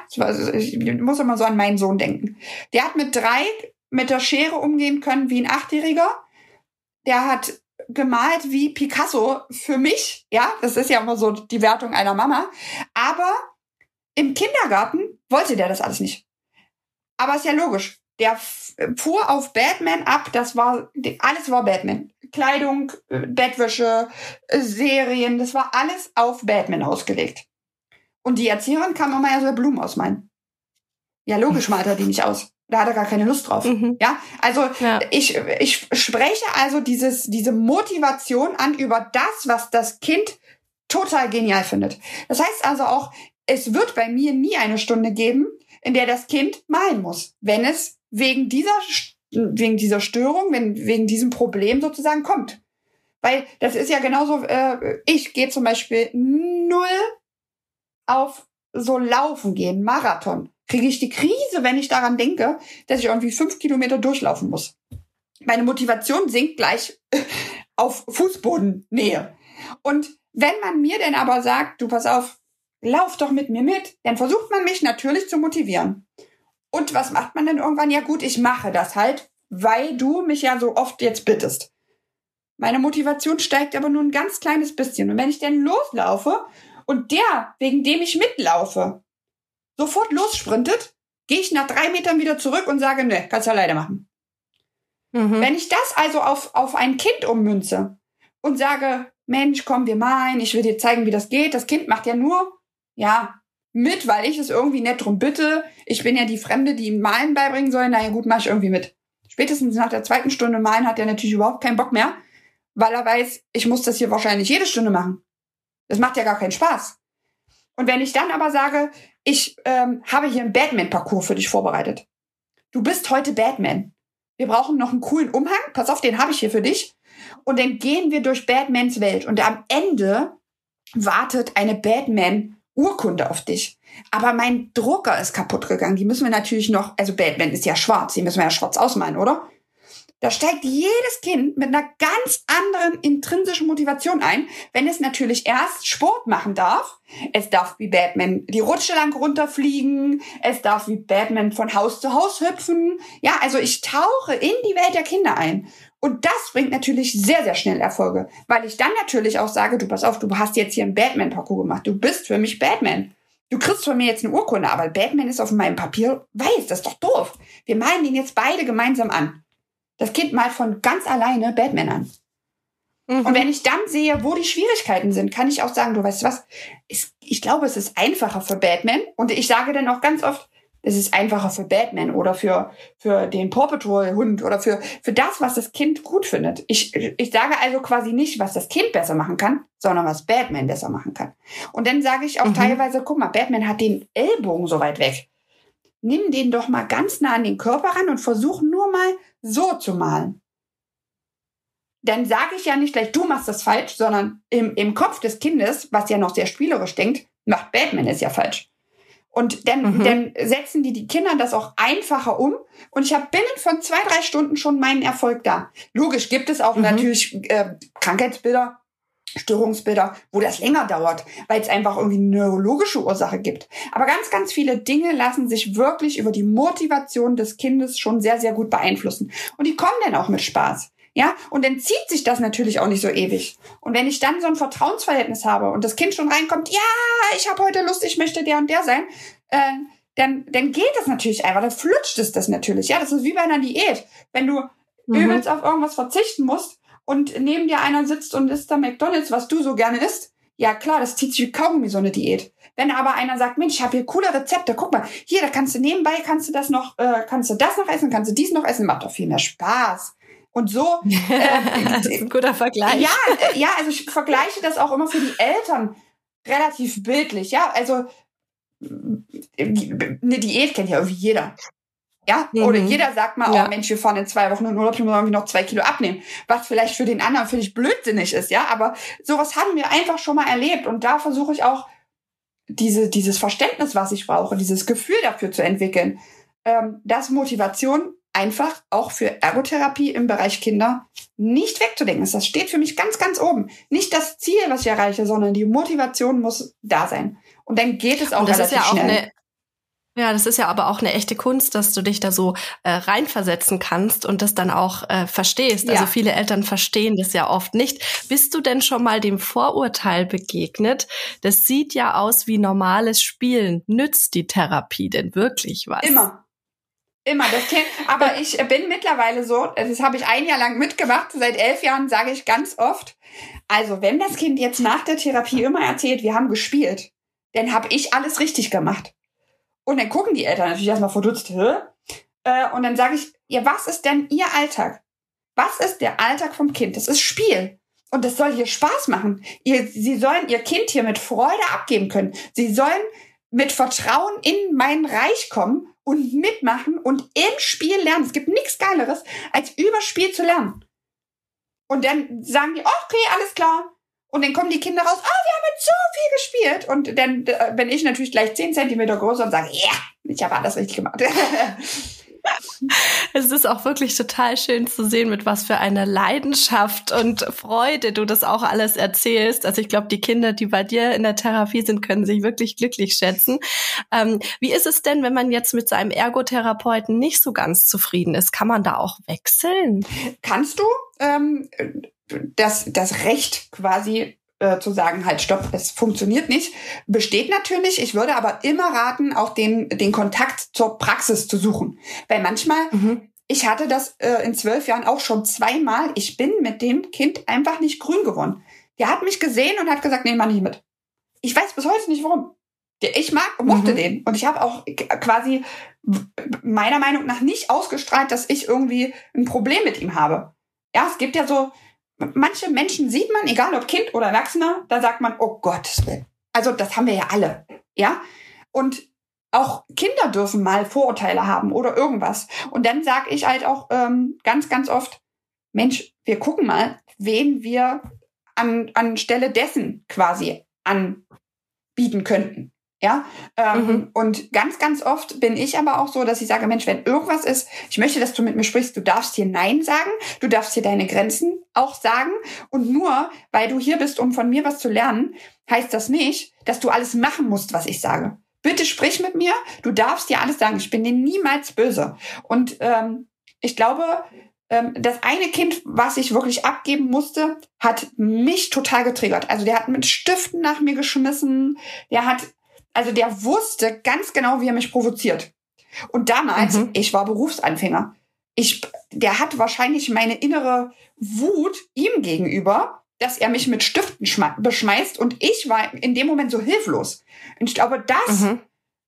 ich muss immer so an meinen Sohn denken. Der hat mit drei mit der Schere umgehen können wie ein Achtjähriger. Der hat gemalt wie Picasso für mich. Ja, das ist ja immer so die Wertung einer Mama. Aber im Kindergarten wollte der das alles nicht. Aber ist ja logisch der fuhr auf Batman ab. Das war, alles war Batman. Kleidung, äh, Bettwäsche, äh, Serien, das war alles auf Batman ausgelegt. Und die Erzieherin kam immer ja so Blumen ausmalen. Ja, logisch malt er die nicht aus. Da hat er gar keine Lust drauf. Mhm. Ja, also ja. ich, ich spreche also dieses, diese Motivation an über das, was das Kind total genial findet. Das heißt also auch, es wird bei mir nie eine Stunde geben, in der das Kind malen muss, wenn es wegen dieser, wegen dieser Störung, wenn, wegen diesem Problem sozusagen kommt. Weil das ist ja genauso, äh, ich gehe zum Beispiel null auf so Laufen gehen, Marathon. Kriege ich die Krise, wenn ich daran denke, dass ich irgendwie fünf Kilometer durchlaufen muss. Meine Motivation sinkt gleich auf Fußbodennähe. Und wenn man mir denn aber sagt, du pass auf, lauf doch mit mir mit, dann versucht man mich natürlich zu motivieren. Und was macht man denn irgendwann? Ja gut, ich mache das halt, weil du mich ja so oft jetzt bittest. Meine Motivation steigt aber nur ein ganz kleines bisschen. Und wenn ich dann loslaufe und der, wegen dem ich mitlaufe, sofort lossprintet, gehe ich nach drei Metern wieder zurück und sage, ne, kannst du alleine machen. Mhm. Wenn ich das also auf, auf ein Kind ummünze und sage, Mensch, komm, wir malen, ich will dir zeigen, wie das geht. Das Kind macht ja nur, ja, mit, weil ich es irgendwie nett drum bitte. Ich bin ja die Fremde, die ihm Malen beibringen soll. Naja, gut, mach ich irgendwie mit. Spätestens nach der zweiten Stunde Malen hat er natürlich überhaupt keinen Bock mehr, weil er weiß, ich muss das hier wahrscheinlich jede Stunde machen. Das macht ja gar keinen Spaß. Und wenn ich dann aber sage, ich ähm, habe hier einen Batman-Parcours für dich vorbereitet. Du bist heute Batman. Wir brauchen noch einen coolen Umhang. Pass auf, den habe ich hier für dich. Und dann gehen wir durch Batmans Welt. Und am Ende wartet eine Batman Urkunde auf dich. Aber mein Drucker ist kaputt gegangen. Die müssen wir natürlich noch, also Batman ist ja schwarz, die müssen wir ja schwarz ausmalen, oder? Da steigt jedes Kind mit einer ganz anderen intrinsischen Motivation ein, wenn es natürlich erst Sport machen darf. Es darf wie Batman die Rutsche lang runterfliegen. Es darf wie Batman von Haus zu Haus hüpfen. Ja, also ich tauche in die Welt der Kinder ein. Und das bringt natürlich sehr, sehr schnell Erfolge, weil ich dann natürlich auch sage, du pass auf, du hast jetzt hier einen Batman-Parcours gemacht. Du bist für mich Batman. Du kriegst von mir jetzt eine Urkunde, aber Batman ist auf meinem Papier weiß. Das ist doch doof. Wir malen den jetzt beide gemeinsam an. Das Kind malt von ganz alleine Batman an. Mhm. Und wenn ich dann sehe, wo die Schwierigkeiten sind, kann ich auch sagen, du weißt was, ich glaube, es ist einfacher für Batman. Und ich sage dann auch ganz oft, es ist einfacher für Batman oder für, für den Paw Patrol Hund oder für, für das, was das Kind gut findet. Ich, ich sage also quasi nicht, was das Kind besser machen kann, sondern was Batman besser machen kann. Und dann sage ich auch mhm. teilweise, guck mal, Batman hat den Ellbogen so weit weg. Nimm den doch mal ganz nah an den Körper ran und versuch nur mal so zu malen. Dann sage ich ja nicht gleich, du machst das falsch, sondern im, im Kopf des Kindes, was ja noch sehr spielerisch denkt, macht Batman es ja falsch. Und dann, mhm. dann setzen die die Kinder das auch einfacher um. Und ich habe binnen von zwei, drei Stunden schon meinen Erfolg da. Logisch gibt es auch mhm. natürlich äh, Krankheitsbilder, Störungsbilder, wo das länger dauert, weil es einfach irgendwie eine neurologische Ursache gibt. Aber ganz, ganz viele Dinge lassen sich wirklich über die Motivation des Kindes schon sehr, sehr gut beeinflussen. Und die kommen dann auch mit Spaß. Ja, und dann zieht sich das natürlich auch nicht so ewig. Und wenn ich dann so ein Vertrauensverhältnis habe und das Kind schon reinkommt, ja, ich habe heute Lust, ich möchte der und der sein, äh, dann, dann geht das natürlich einfach, dann flutscht es das natürlich. Ja, das ist wie bei einer Diät. Wenn du mhm. übelst auf irgendwas verzichten musst und neben dir einer sitzt und isst da McDonalds, was du so gerne isst, ja klar, das zieht sich wie Kaugummi, so eine Diät. Wenn aber einer sagt, Mensch, ich habe hier coole Rezepte, guck mal, hier, da kannst du nebenbei, kannst du das noch, äh, kannst du das noch essen, kannst du dies noch essen, macht doch viel mehr Spaß. Und so. Äh, das ist ein guter Vergleich. Ja, äh, ja, also ich vergleiche das auch immer für die Eltern relativ bildlich. Ja, also eine Diät kennt ja irgendwie jeder. Ja, mhm. oder jeder sagt mal, ja. oh Mensch, wir fahren in zwei Wochen in Urlaub, muss irgendwie noch zwei Kilo abnehmen. Was vielleicht für den anderen völlig blödsinnig ist, ja. Aber sowas haben wir einfach schon mal erlebt. Und da versuche ich auch diese, dieses Verständnis, was ich brauche, dieses Gefühl dafür zu entwickeln, ähm, dass Motivation einfach auch für Ergotherapie im Bereich Kinder nicht wegzudenken ist. Das steht für mich ganz, ganz oben. Nicht das Ziel, was ich erreiche, sondern die Motivation muss da sein. Und dann geht es auch das relativ ist ja auch schnell. Eine ja, das ist ja aber auch eine echte Kunst, dass du dich da so äh, reinversetzen kannst und das dann auch äh, verstehst. Also ja. Also viele Eltern verstehen das ja oft nicht. Bist du denn schon mal dem Vorurteil begegnet? Das sieht ja aus wie normales Spielen. Nützt die Therapie denn wirklich was? Immer. Immer, das Kind. Aber ich bin mittlerweile so, das habe ich ein Jahr lang mitgemacht. Seit elf Jahren sage ich ganz oft, also wenn das Kind jetzt nach der Therapie immer erzählt, wir haben gespielt, dann habe ich alles richtig gemacht. Und dann gucken die Eltern natürlich erstmal verdutzt, Hä? Äh, und dann sage ich, ja, was ist denn ihr Alltag? Was ist der Alltag vom Kind? Das ist Spiel. Und das soll hier Spaß machen. Ihr, sie sollen ihr Kind hier mit Freude abgeben können. Sie sollen mit Vertrauen in mein Reich kommen und mitmachen und im Spiel lernen. Es gibt nichts Geileres, als über Spiel zu lernen. Und dann sagen die, okay, alles klar. Und dann kommen die Kinder raus, oh, wir haben jetzt so viel gespielt. Und dann äh, bin ich natürlich gleich zehn Zentimeter größer und sage, ja, yeah, ich habe alles richtig gemacht. Es ist auch wirklich total schön zu sehen, mit was für einer Leidenschaft und Freude du das auch alles erzählst. Also ich glaube, die Kinder, die bei dir in der Therapie sind, können sich wirklich glücklich schätzen. Ähm, wie ist es denn, wenn man jetzt mit seinem Ergotherapeuten nicht so ganz zufrieden ist? Kann man da auch wechseln? Kannst du? Ähm, das, das Recht quasi äh, zu sagen, halt, stopp, es funktioniert nicht, besteht natürlich. Ich würde aber immer raten, auch den, den Kontakt zur Praxis zu suchen. Weil manchmal, mhm. ich hatte das äh, in zwölf Jahren auch schon zweimal, ich bin mit dem Kind einfach nicht grün geworden. Der hat mich gesehen und hat gesagt, nee, mach nicht mit. Ich weiß bis heute nicht warum. Ich mag, mochte mhm. den. Und ich habe auch quasi meiner Meinung nach nicht ausgestrahlt, dass ich irgendwie ein Problem mit ihm habe. Ja, es gibt ja so, manche Menschen sieht man, egal ob Kind oder Erwachsener, da sagt man, oh Gott, also das haben wir ja alle, ja. Und auch Kinder dürfen mal Vorurteile haben oder irgendwas. Und dann sage ich halt auch ähm, ganz, ganz oft, Mensch, wir gucken mal, wen wir an, an Stelle dessen quasi anbieten könnten. Ja, ähm, mhm. und ganz, ganz oft bin ich aber auch so, dass ich sage, Mensch, wenn irgendwas ist, ich möchte, dass du mit mir sprichst, du darfst hier Nein sagen, du darfst hier deine Grenzen auch sagen und nur, weil du hier bist, um von mir was zu lernen, heißt das nicht, dass du alles machen musst, was ich sage. Bitte sprich mit mir, du darfst dir alles sagen, ich bin dir niemals böse. Und ähm, ich glaube, ähm, das eine Kind, was ich wirklich abgeben musste, hat mich total getriggert. Also der hat mit Stiften nach mir geschmissen, der hat also der wusste ganz genau, wie er mich provoziert. Und damals, mhm. ich war Berufsanfänger. Ich, der hat wahrscheinlich meine innere Wut ihm gegenüber, dass er mich mit Stiften beschmeißt und ich war in dem Moment so hilflos. Und ich glaube, das mhm.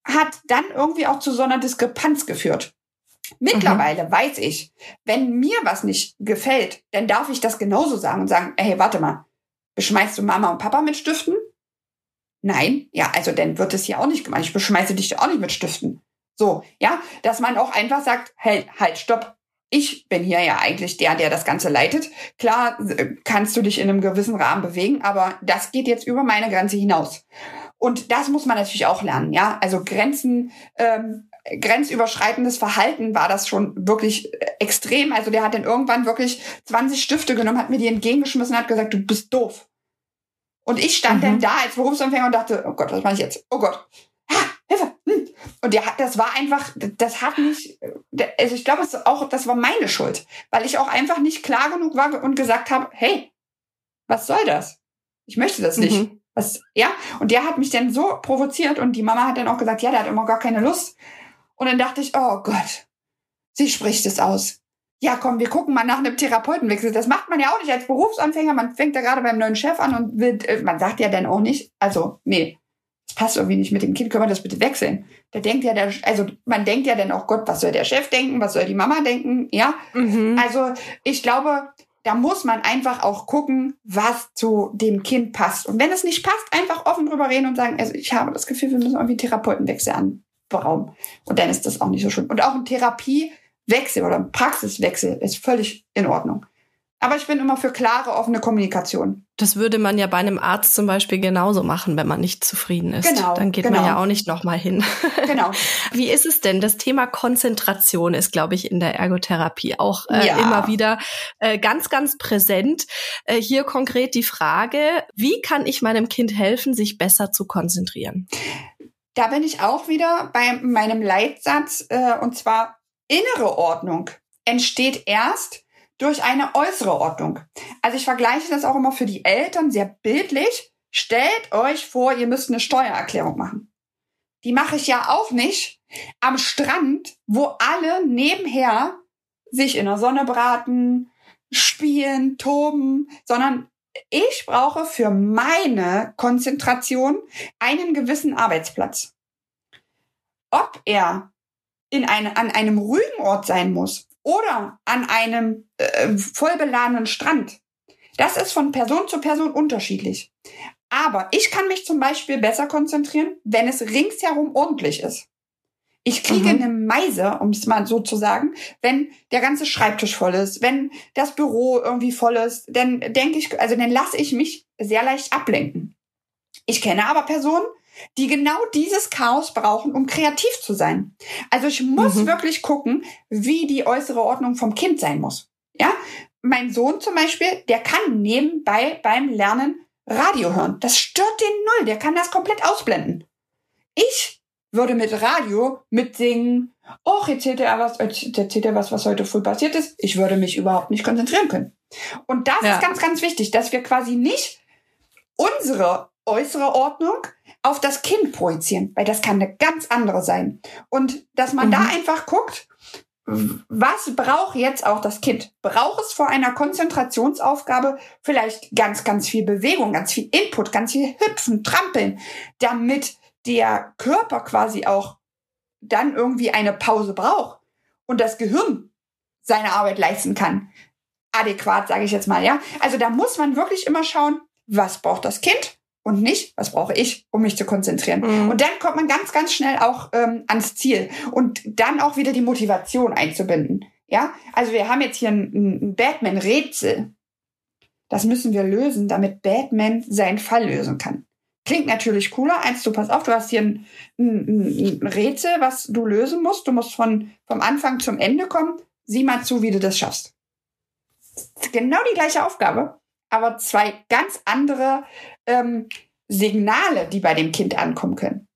hat dann irgendwie auch zu so einer Diskrepanz geführt. Mittlerweile mhm. weiß ich, wenn mir was nicht gefällt, dann darf ich das genauso sagen und sagen, hey, warte mal, beschmeißt du Mama und Papa mit Stiften? Nein, ja, also dann wird es ja auch nicht gemacht. Ich beschmeiße dich auch nicht mit Stiften. So, ja, dass man auch einfach sagt, hey, halt, stopp. Ich bin hier ja eigentlich der, der das Ganze leitet. Klar äh, kannst du dich in einem gewissen Rahmen bewegen, aber das geht jetzt über meine Grenze hinaus. Und das muss man natürlich auch lernen, ja. Also Grenzen, ähm, grenzüberschreitendes Verhalten war das schon wirklich äh, extrem. Also der hat dann irgendwann wirklich 20 Stifte genommen, hat mir die entgegengeschmissen, hat gesagt, du bist doof. Und ich stand mhm. dann da als Berufsanfänger und dachte, oh Gott, was mache ich jetzt? Oh Gott. Ha, Hilfe. Hm. Und der, das war einfach, das hat nicht, also ich glaube, es auch, das war meine Schuld, weil ich auch einfach nicht klar genug war und gesagt habe, hey, was soll das? Ich möchte das nicht. Mhm. Was, ja, und der hat mich dann so provoziert und die Mama hat dann auch gesagt, ja, der hat immer gar keine Lust. Und dann dachte ich, oh Gott, sie spricht es aus. Ja komm, wir gucken mal nach einem Therapeutenwechsel. Das macht man ja auch nicht als Berufsanfänger. Man fängt ja gerade beim neuen Chef an und will, äh, man sagt ja dann auch nicht, also nee, das passt irgendwie nicht mit dem Kind, können wir das bitte wechseln? Da denkt ja der, also man denkt ja dann auch, Gott, was soll der Chef denken, was soll die Mama denken, ja? Mhm. Also ich glaube, da muss man einfach auch gucken, was zu dem Kind passt. Und wenn es nicht passt, einfach offen drüber reden und sagen, also ich habe das Gefühl, wir müssen irgendwie Therapeutenwechsel anberaumen. Und dann ist das auch nicht so schlimm. Und auch ein Therapiewechsel oder ein Praxiswechsel ist völlig in Ordnung. Aber ich bin immer für klare, offene Kommunikation. Das würde man ja bei einem Arzt zum Beispiel genauso machen, wenn man nicht zufrieden ist. Genau. Dann geht genau. man ja auch nicht nochmal hin. Genau. Wie ist es denn? Das Thema Konzentration ist, glaube ich, in der Ergotherapie auch äh, ja. immer wieder äh, ganz, ganz präsent. Äh, hier konkret die Frage, wie kann ich meinem Kind helfen, sich besser zu konzentrieren? Da bin ich auch wieder bei meinem Leitsatz, äh, und zwar innere Ordnung entsteht erst, durch eine äußere Ordnung. Also ich vergleiche das auch immer für die Eltern sehr bildlich. Stellt euch vor, ihr müsst eine Steuererklärung machen. Die mache ich ja auch nicht am Strand, wo alle nebenher sich in der Sonne braten, spielen, toben, sondern ich brauche für meine Konzentration einen gewissen Arbeitsplatz. Ob er in eine, an einem ruhigen Ort sein muss oder an einem äh, vollbeladenen Strand. Das ist von Person zu Person unterschiedlich. Aber ich kann mich zum Beispiel besser konzentrieren, wenn es ringsherum ordentlich ist. Ich kriege mhm. eine Meise, um es mal so zu sagen, wenn der ganze Schreibtisch voll ist, wenn das Büro irgendwie voll ist, dann denke ich, also dann lasse ich mich sehr leicht ablenken. Ich kenne aber Personen, die genau dieses Chaos brauchen, um kreativ zu sein. Also ich muss mhm. wirklich gucken, wie die äußere Ordnung vom Kind sein muss. Ja, mein Sohn zum Beispiel, der kann nebenbei beim Lernen Radio hören. Das stört den null. Der kann das komplett ausblenden. Ich würde mit Radio mitsingen. Och, erzählt er was, erzählt er was, was heute früh passiert ist. Ich würde mich überhaupt nicht konzentrieren können. Und das ja. ist ganz, ganz wichtig, dass wir quasi nicht unsere äußere Ordnung auf das Kind projizieren, weil das kann eine ganz andere sein. Und dass man mhm. da einfach guckt, was braucht jetzt auch das Kind? Braucht es vor einer Konzentrationsaufgabe vielleicht ganz, ganz viel Bewegung, ganz viel Input, ganz viel Hüpfen, Trampeln, damit der Körper quasi auch dann irgendwie eine Pause braucht und das Gehirn seine Arbeit leisten kann. Adäquat, sage ich jetzt mal, ja. Also da muss man wirklich immer schauen, was braucht das Kind und nicht, was brauche ich, um mich zu konzentrieren. Mhm. Und dann kommt man ganz, ganz schnell auch ähm, ans Ziel und dann auch wieder die Motivation einzubinden. Ja, also wir haben jetzt hier ein, ein Batman-Rätsel. Das müssen wir lösen, damit Batman seinen Fall lösen kann. Klingt natürlich cooler. Eins, du pass auf, du hast hier ein, ein, ein Rätsel, was du lösen musst. Du musst von, vom Anfang zum Ende kommen. Sieh mal zu, wie du das schaffst. Genau die gleiche Aufgabe aber zwei ganz andere ähm, Signale, die bei dem Kind ankommen können.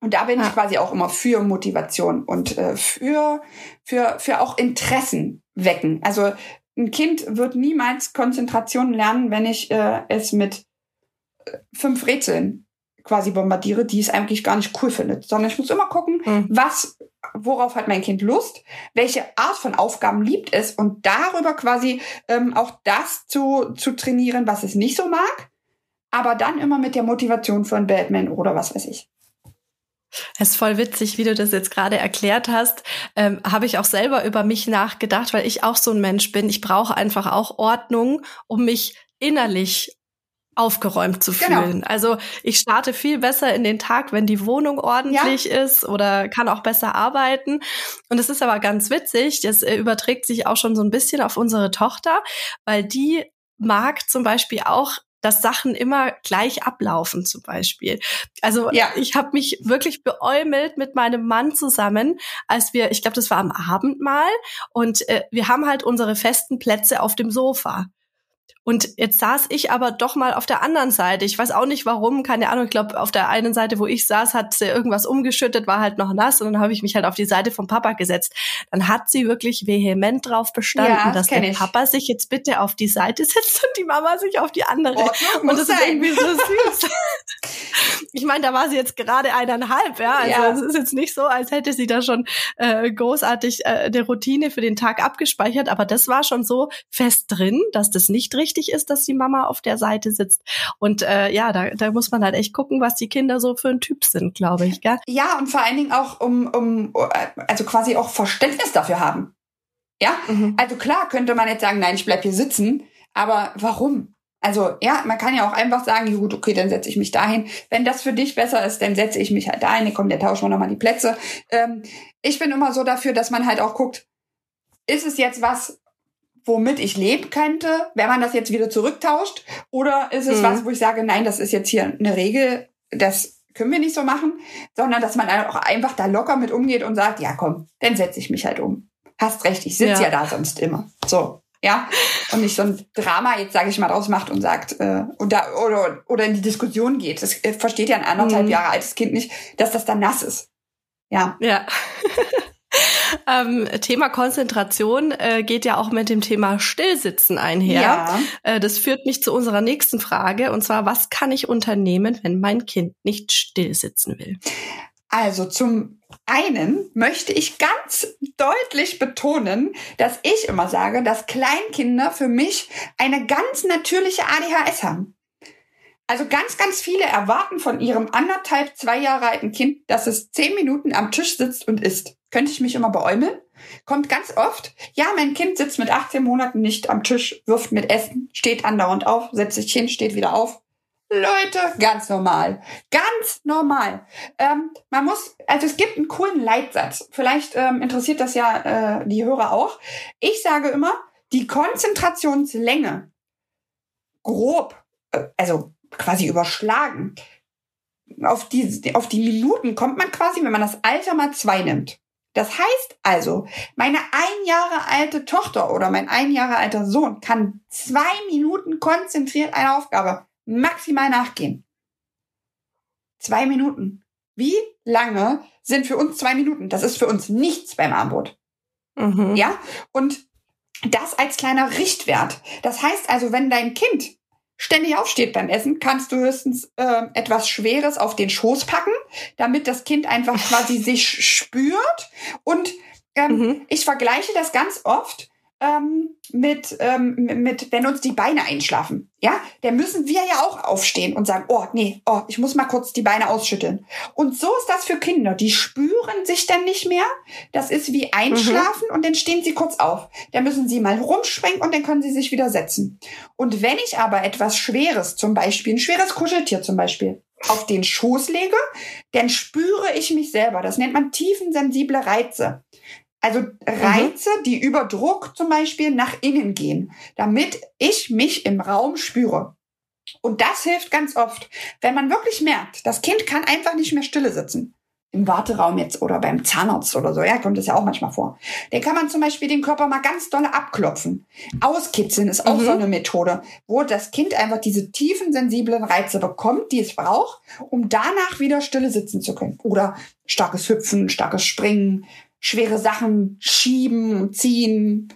Und da bin ich quasi auch immer für Motivation und äh, für, für, für auch Interessen wecken. Also ein Kind wird niemals Konzentration lernen, wenn ich äh, es mit äh, fünf Rätseln quasi bombardiere, die es eigentlich gar nicht cool findet, sondern ich muss immer gucken, mhm. was, worauf hat mein Kind Lust, welche Art von Aufgaben liebt es und darüber quasi ähm, auch das zu, zu trainieren, was es nicht so mag, aber dann immer mit der Motivation von Batman oder was weiß ich. Es ist voll witzig, wie du das jetzt gerade erklärt hast. Ähm, Habe ich auch selber über mich nachgedacht, weil ich auch so ein Mensch bin. Ich brauche einfach auch Ordnung, um mich innerlich aufgeräumt zu genau. fühlen. Genau. Also ich starte viel besser in den Tag, wenn die Wohnung ordentlich ja. ist oder kann auch besser arbeiten. Und es ist aber ganz witzig, das äh, überträgt sich auch schon so ein bisschen auf unsere Tochter, weil die mag zum Beispiel auch dass Sachen immer gleich ablaufen zum Beispiel. Also ja. ich habe mich wirklich beäumelt mit meinem Mann zusammen, als wir, ich glaube, das war am Abend mal, und äh, wir haben halt unsere festen Plätze auf dem Sofa. Und jetzt saß ich aber doch mal auf der anderen Seite. Ich weiß auch nicht warum, keine Ahnung. Ich glaube, auf der einen Seite, wo ich saß, hat sie irgendwas umgeschüttet, war halt noch nass und dann habe ich mich halt auf die Seite vom Papa gesetzt. Dann hat sie wirklich vehement drauf bestanden, ja, das dass der ich. Papa sich jetzt bitte auf die Seite setzt und die Mama sich auf die andere. Ordnung und das sein. ist irgendwie so süß. ich meine, da war sie jetzt gerade eineinhalb, ja. Also ja. es ist jetzt nicht so, als hätte sie da schon äh, großartig äh, eine Routine für den Tag abgespeichert, aber das war schon so fest drin, dass das nicht richtig ist, dass die Mama auf der Seite sitzt. Und äh, ja, da, da muss man halt echt gucken, was die Kinder so für ein Typ sind, glaube ich. Gell? Ja, und vor allen Dingen auch um, um also quasi auch Verständnis dafür haben. Ja, mhm. also klar könnte man jetzt sagen, nein, ich bleib hier sitzen, aber warum? Also ja, man kann ja auch einfach sagen, gut, okay, dann setze ich mich dahin. Wenn das für dich besser ist, dann setze ich mich halt dahin. Komm, der tauschen wir nochmal die Plätze. Ähm, ich bin immer so dafür, dass man halt auch guckt, ist es jetzt was, womit ich leben könnte, wenn man das jetzt wieder zurücktauscht? Oder ist es mhm. was, wo ich sage, nein, das ist jetzt hier eine Regel, das können wir nicht so machen, sondern dass man auch einfach da locker mit umgeht und sagt, ja komm, dann setze ich mich halt um. Hast recht, ich sitze ja. ja da sonst immer. So ja, und nicht so ein Drama jetzt sage ich mal draus macht und sagt äh, und da oder oder in die Diskussion geht. Das äh, versteht ja ein anderthalb mhm. Jahre altes Kind nicht, dass das dann nass ist. Ja. Ja. ähm, Thema Konzentration äh, geht ja auch mit dem Thema Stillsitzen einher. Ja. Äh, das führt mich zu unserer nächsten Frage und zwar, was kann ich unternehmen, wenn mein Kind nicht stillsitzen will? Also zum einen möchte ich ganz deutlich betonen, dass ich immer sage, dass Kleinkinder für mich eine ganz natürliche ADHS haben. Also ganz, ganz viele erwarten von ihrem anderthalb, zwei Jahre alten Kind, dass es zehn Minuten am Tisch sitzt und isst. Könnte ich mich immer beäumeln? Kommt ganz oft. Ja, mein Kind sitzt mit 18 Monaten nicht am Tisch, wirft mit Essen, steht andauernd auf, setzt sich hin, steht wieder auf. Leute, ganz normal. Ganz normal. Ähm, man muss, also es gibt einen coolen Leitsatz. Vielleicht ähm, interessiert das ja äh, die Hörer auch. Ich sage immer, die Konzentrationslänge grob, äh, also quasi überschlagen, auf die, auf die Minuten kommt man quasi, wenn man das Alter mal zwei nimmt. Das heißt also, meine ein Jahre alte Tochter oder mein ein Jahre alter Sohn kann zwei Minuten konzentriert eine Aufgabe maximal nachgehen. Zwei Minuten. Wie lange sind für uns zwei Minuten? Das ist für uns nichts beim Armbrot. Mhm. Ja? Und das als kleiner Richtwert. Das heißt also, wenn dein Kind ständig aufsteht beim Essen, kannst du höchstens äh, etwas Schweres auf den Schoß packen, damit das Kind einfach quasi sich spürt. Und ähm, mhm. ich vergleiche das ganz oft ähm, mit, ähm, mit, wenn uns die Beine einschlafen. Ja, dann müssen wir ja auch aufstehen und sagen, oh, nee, oh, ich muss mal kurz die Beine ausschütteln. Und so ist das für Kinder. Die spüren sich dann nicht mehr. Das ist wie einschlafen mhm. und dann stehen sie kurz auf. Dann müssen sie mal rumspringen und dann können sie sich wieder setzen. Und wenn ich aber etwas Schweres, zum Beispiel ein schweres Kuscheltier zum Beispiel, auf den Schoß lege, dann spüre ich mich selber. Das nennt man tiefensensible Reize. Also Reize, mhm. die über Druck zum Beispiel nach innen gehen, damit ich mich im Raum spüre. Und das hilft ganz oft, wenn man wirklich merkt, das Kind kann einfach nicht mehr stille sitzen. Im Warteraum jetzt oder beim Zahnarzt oder so, ja, kommt das ja auch manchmal vor. Dann kann man zum Beispiel den Körper mal ganz dolle abklopfen. Auskitzeln ist auch mhm. so eine Methode, wo das Kind einfach diese tiefen, sensiblen Reize bekommt, die es braucht, um danach wieder stille sitzen zu können. Oder starkes Hüpfen, starkes Springen, schwere Sachen schieben, ziehen,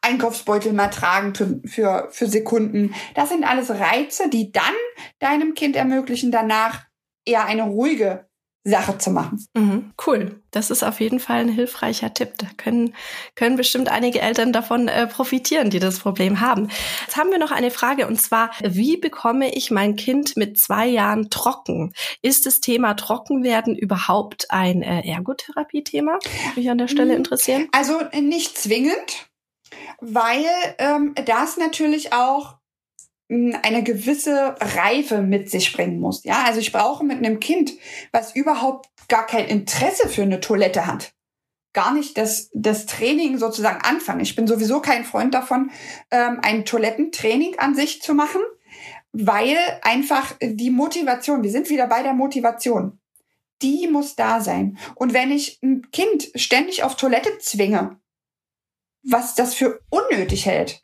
Einkaufsbeutel mal tragen für, für, für Sekunden. Das sind alles Reize, die dann deinem Kind ermöglichen, danach eher eine ruhige Sache zu machen. Mhm, cool. Das ist auf jeden Fall ein hilfreicher Tipp. Da können, können bestimmt einige Eltern davon äh, profitieren, die das Problem haben. Jetzt haben wir noch eine Frage und zwar, wie bekomme ich mein Kind mit zwei Jahren trocken? Ist das Thema Trockenwerden überhaupt ein äh, Ergotherapie-Thema? Würde mich an der Stelle mhm. interessieren. Also nicht zwingend, weil ähm, das natürlich auch eine gewisse Reife mit sich bringen muss. Ja, also ich brauche mit einem Kind, was überhaupt gar kein Interesse für eine Toilette hat, gar nicht das, das Training sozusagen anfangen. Ich bin sowieso kein Freund davon, ähm, ein Toilettentraining an sich zu machen, weil einfach die Motivation, wir sind wieder bei der Motivation, die muss da sein. Und wenn ich ein Kind ständig auf Toilette zwinge, was das für unnötig hält,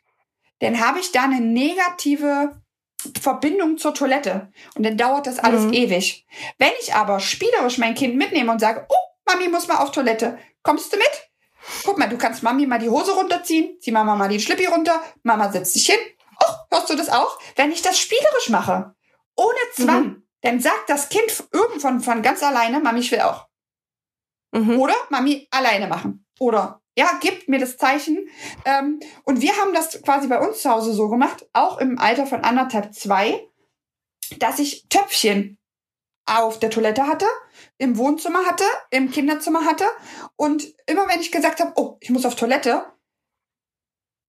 dann habe ich da eine negative Verbindung zur Toilette. Und dann dauert das alles mhm. ewig. Wenn ich aber spielerisch mein Kind mitnehme und sage, oh, Mami muss mal auf Toilette, kommst du mit? Guck mal, du kannst Mami mal die Hose runterziehen, zieh Mama mal die Schlippi runter, Mama setzt sich hin. Oh, hörst du das auch? Wenn ich das spielerisch mache, ohne Zwang, mhm. dann sagt das Kind irgendwann von ganz alleine, Mami, ich will auch. Mhm. Oder Mami alleine machen. Oder ja, gibt mir das Zeichen. Ähm, und wir haben das quasi bei uns zu Hause so gemacht, auch im Alter von anderthalb, zwei, dass ich Töpfchen auf der Toilette hatte, im Wohnzimmer hatte, im Kinderzimmer hatte. Und immer wenn ich gesagt habe, oh, ich muss auf Toilette,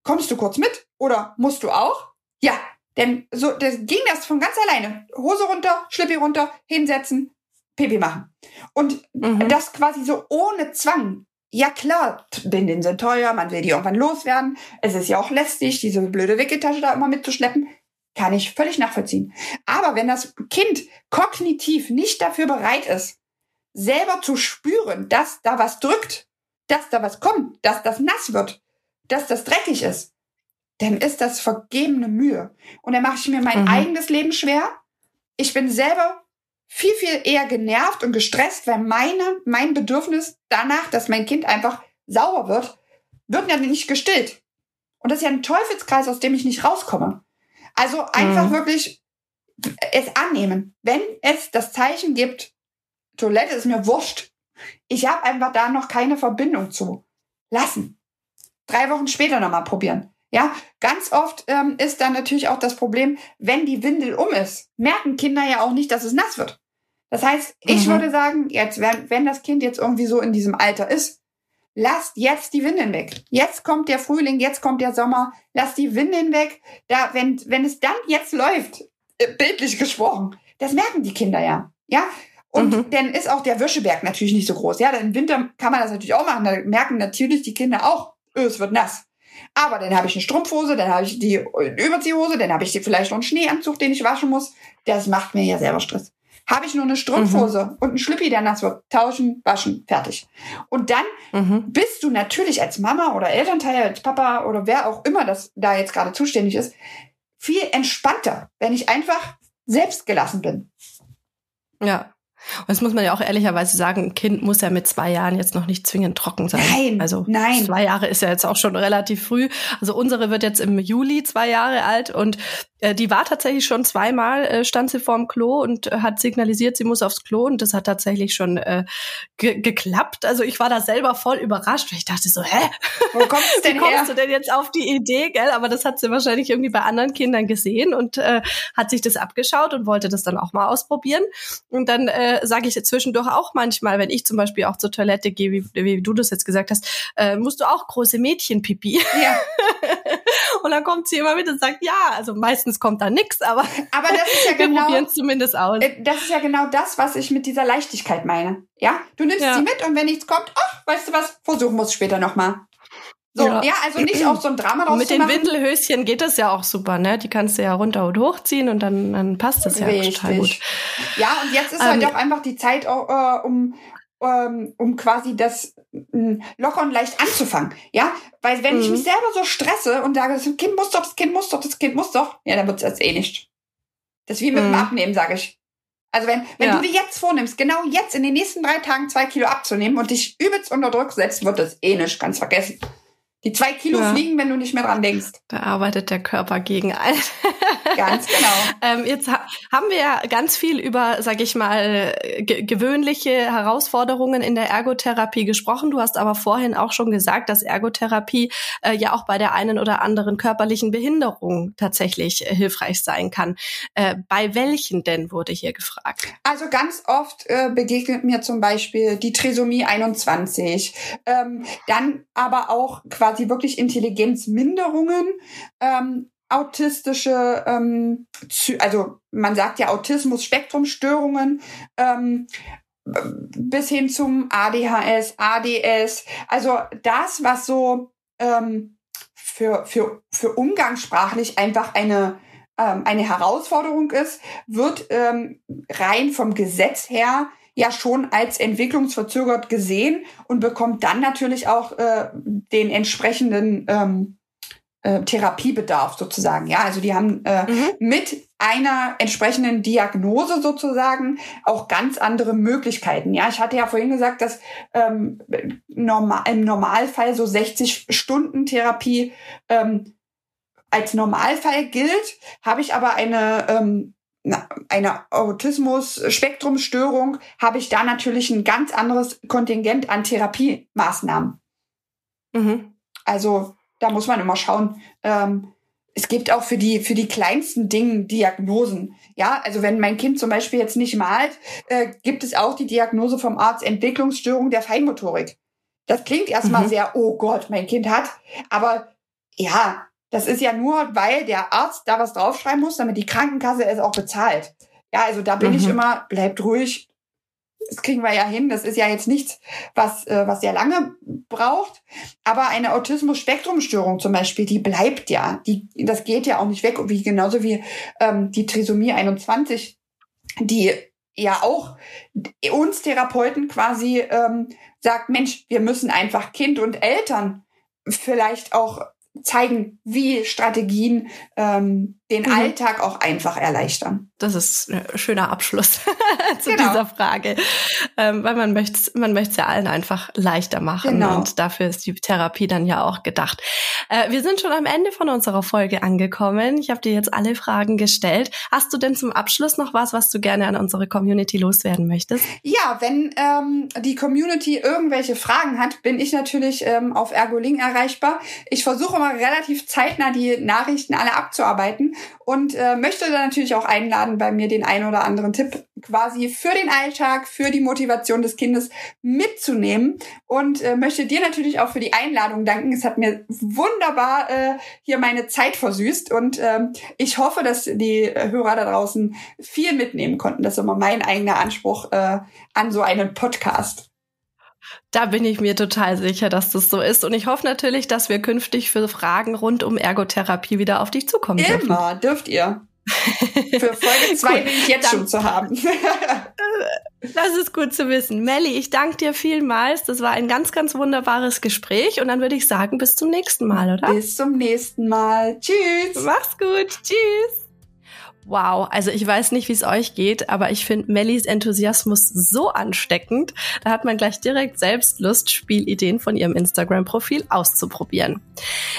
kommst du kurz mit? Oder musst du auch? Ja, denn so das ging das von ganz alleine. Hose runter, Schlippi runter, hinsetzen, Pipi machen. Und Mhm. das quasi so ohne Zwang. Ja klar, Binden sind teuer, man will die irgendwann loswerden. Es ist ja auch lästig, diese blöde Wickeltasche da immer mitzuschleppen. Kann ich völlig nachvollziehen. Aber wenn das Kind kognitiv nicht dafür bereit ist, selber zu spüren, dass da was drückt, dass da was kommt, dass das nass wird, dass das dreckig ist, dann ist das vergebene Mühe. Und dann mache ich mir mein Mhm. eigenes Leben schwer. Ich bin selber viel, viel eher genervt und gestresst, weil meine, mein Bedürfnis danach, dass mein Kind einfach sauber wird, wird ja nicht gestillt. Und das ist ja ein Teufelskreis, aus dem ich nicht rauskomme. Also einfach Mhm. wirklich es annehmen. Wenn es das Zeichen gibt, Toilette ist mir wurscht. Ich habe einfach da noch keine Verbindung zu. Lassen. Drei Wochen später nochmal probieren. Ja, ganz oft ähm, ist dann natürlich auch das Problem, wenn die Windel um ist, merken Kinder ja auch nicht, dass es nass wird. Das heißt, ich Mhm. würde sagen, jetzt, wenn, wenn das Kind jetzt irgendwie so in diesem Alter ist, lasst jetzt die Windeln weg. Jetzt kommt der Frühling, jetzt kommt der Sommer, lasst die Windeln weg. Da, wenn, wenn es dann jetzt läuft, äh, bildlich gesprochen, das merken die Kinder ja. Ja, und Mhm. dann ist auch der Wäscheberg natürlich nicht so groß. Ja, im Winter kann man das natürlich auch machen. Da merken natürlich die Kinder auch, öh, es wird nass. Aber dann habe ich eine Strumpfhose, dann habe ich die äh, Überziehhose, dann habe ich vielleicht noch einen Schneeanzug, den ich waschen muss. Das macht mir ja selber Stress. Habe ich nur eine Strumpfhose und einen Schlüppi, der nass wird, tauschen, waschen, fertig. Und dann Mhm. bist du natürlich als Mama oder Elternteil, als Papa oder wer auch immer das da jetzt gerade zuständig ist, viel entspannter, wenn ich einfach selbst gelassen bin. Ja. Und das muss man ja auch ehrlicherweise sagen, ein Kind muss ja mit zwei Jahren jetzt noch nicht zwingend trocken sein. Nein, also nein. zwei Jahre ist ja jetzt auch schon relativ früh. Also unsere wird jetzt im Juli zwei Jahre alt und die war tatsächlich schon zweimal, äh, stand sie vorm Klo und äh, hat signalisiert, sie muss aufs Klo und das hat tatsächlich schon äh, ge geklappt. Also ich war da selber voll überrascht, weil ich dachte so, hä? Wo kommt es Wie denn kommst her? du denn jetzt auf die Idee, gell? Aber das hat sie wahrscheinlich irgendwie bei anderen Kindern gesehen und äh, hat sich das abgeschaut und wollte das dann auch mal ausprobieren. Und dann äh, sage ich zwischendurch auch manchmal, wenn ich zum Beispiel auch zur Toilette gehe, wie, wie du das jetzt gesagt hast, äh, musst du auch große Mädchenpipi. Ja, Und dann kommt sie immer mit und sagt, ja, also meistens kommt da nix, aber aber das ist ja wir genau, probieren es zumindest aus. äh, das ist ja genau das, was ich mit dieser Leichtigkeit meine. Ja, du nimmst Ja. sie mit und wenn nichts kommt, ach, weißt du was, versuchen wir es später nochmal. So, ja. Ja. also nicht auch so ein Drama draus mit den. Windelhöschen geht das ja auch super, ne? Die kannst du ja runter und hochziehen und dann, dann passt das ja total gut. Ja, und jetzt ist halt Ähm, auch einfach die Zeit, äh, um, ähm, um quasi das mh, locker und leicht anzufangen. Ja, weil wenn ich Mhm. mich selber so stresse und sage, das Kind muss doch, das Kind muss doch, das Kind muss doch, ja, dann wird es eh nicht. Das ist wie mit Mhm. dem Abnehmen, sage ich. Also wenn, wenn Ja. du dir jetzt vornimmst, genau jetzt in den nächsten drei Tagen zwei Kilo abzunehmen und dich übelst unter Druck setzt, wird das eh nicht, ganz vergessen. Die zwei Kilo Ja. fliegen, wenn du nicht mehr dran denkst. Da arbeitet der Körper gegen ein. Ganz genau. Ähm, jetzt ha haben wir ja ganz viel über, sag ich mal, ge gewöhnliche Herausforderungen in der Ergotherapie gesprochen. Du hast aber vorhin auch schon gesagt, dass Ergotherapie äh, ja auch bei der einen oder anderen körperlichen Behinderung tatsächlich äh, hilfreich sein kann. Äh, bei welchen denn wurde hier gefragt? Also ganz oft äh, begegnet mir zum Beispiel die Trisomie 21, ähm, dann aber auch quasi wirklich Intelligenzminderungen, ähm, autistische, ähm, also man sagt ja Autismus, Spektrumstörungen, ähm, bis hin zum ADHS, ADS, also das, was so ähm, für, für, für umgangssprachlich einfach eine ähm, eine Herausforderung ist, wird ähm, rein vom Gesetz her ja schon als entwicklungsverzögert gesehen und bekommt dann natürlich auch äh, den entsprechenden ähm, äh, Therapiebedarf sozusagen. Ja, also die haben äh, Mhm. mit einer entsprechenden Diagnose sozusagen auch ganz andere Möglichkeiten. Ja, ich hatte ja vorhin gesagt, dass ähm, normal, im Normalfall so 60 Stunden Therapie ähm, als Normalfall gilt, habe ich aber eine ähm, einer Autismus-Spektrumstörung habe ich da natürlich ein ganz anderes Kontingent an Therapiemaßnahmen. Mhm. Also da muss man immer schauen. Ähm, es gibt auch für die für die kleinsten Dingen Diagnosen. Ja, also wenn mein Kind zum Beispiel jetzt nicht malt, äh, gibt es auch die Diagnose vom Arzt Entwicklungsstörung der Feinmotorik. Das klingt erstmal mhm. sehr, oh Gott, mein Kind hat, aber ja, das ist ja nur, weil der Arzt da was draufschreiben muss, damit die Krankenkasse es auch bezahlt. Ja, also da bin mhm. ich immer, bleibt ruhig, das kriegen wir ja hin. Das ist ja jetzt nichts, was, äh, was sehr lange braucht. Aber eine Autismus-Spektrum-Störung zum Beispiel, die bleibt ja. Die, das geht ja auch nicht weg. Wie, genauso wie ähm, die Trisomie 21, die ja auch uns Therapeuten quasi ähm, sagt, Mensch, wir müssen einfach Kind und Eltern vielleicht auch zeigen, wie Strategien ähm, den mhm. Alltag auch einfach erleichtern. Das ist ein schöner Abschluss zu genau. dieser Frage, ähm, weil man möchte man möchte es ja allen einfach leichter machen genau. und dafür ist die Therapie dann ja auch gedacht. Äh, wir sind schon am Ende von unserer Folge angekommen. Ich habe dir jetzt alle Fragen gestellt. Hast du denn zum Abschluss noch was, was du gerne an unsere Community loswerden möchtest? Ja, wenn ähm, die Community irgendwelche Fragen hat, bin ich natürlich ähm, auf Ergoling erreichbar. Ich versuche mal relativ zeitnah die Nachrichten alle abzuarbeiten und äh, möchte dann natürlich auch einladen, bei mir den ein oder anderen Tipp quasi für den Alltag, für die Motivation des Kindes mitzunehmen und äh, möchte dir natürlich auch für die Einladung danken. Es hat mir wunderbar äh, hier meine Zeit versüßt und ähm, ich hoffe, dass die Hörer da draußen viel mitnehmen konnten. Das ist immer mein eigener Anspruch äh, an so einen Podcast. Da bin ich mir total sicher, dass das so ist. Und ich hoffe natürlich, dass wir künftig für Fragen rund um Ergotherapie wieder auf dich zukommen Immer dürfen. Immer, dürft ihr. Für Folge 2 bin ich jetzt schon zu haben. das ist gut zu wissen. Melli, ich danke dir vielmals. Das war ein ganz, ganz wunderbares Gespräch. Und dann würde ich sagen, bis zum nächsten Mal, oder? Bis zum nächsten Mal. Tschüss. Mach's gut. Tschüss. Wow, also ich weiß nicht, wie es euch geht, aber ich finde Mellies Enthusiasmus so ansteckend. Da hat man gleich direkt selbst Lust, Spielideen von ihrem Instagram-Profil auszuprobieren.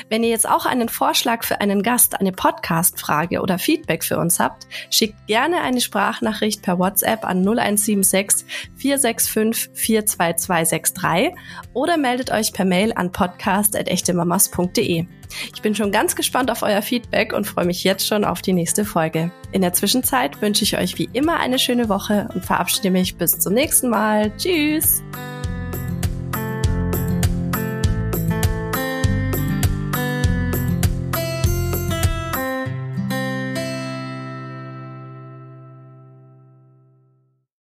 Wenn ihr jetzt auch einen Vorschlag für einen Gast, eine Podcast-Frage oder Feedback für uns habt, schickt gerne eine Sprachnachricht per WhatsApp an 0176 465 42263 oder meldet euch per Mail an podcast.echtemamas.de. Ich bin schon ganz gespannt auf euer Feedback und freue mich jetzt schon auf die nächste Folge. In der Zwischenzeit wünsche ich euch wie immer eine schöne Woche und verabschiede mich bis zum nächsten Mal. Tschüss!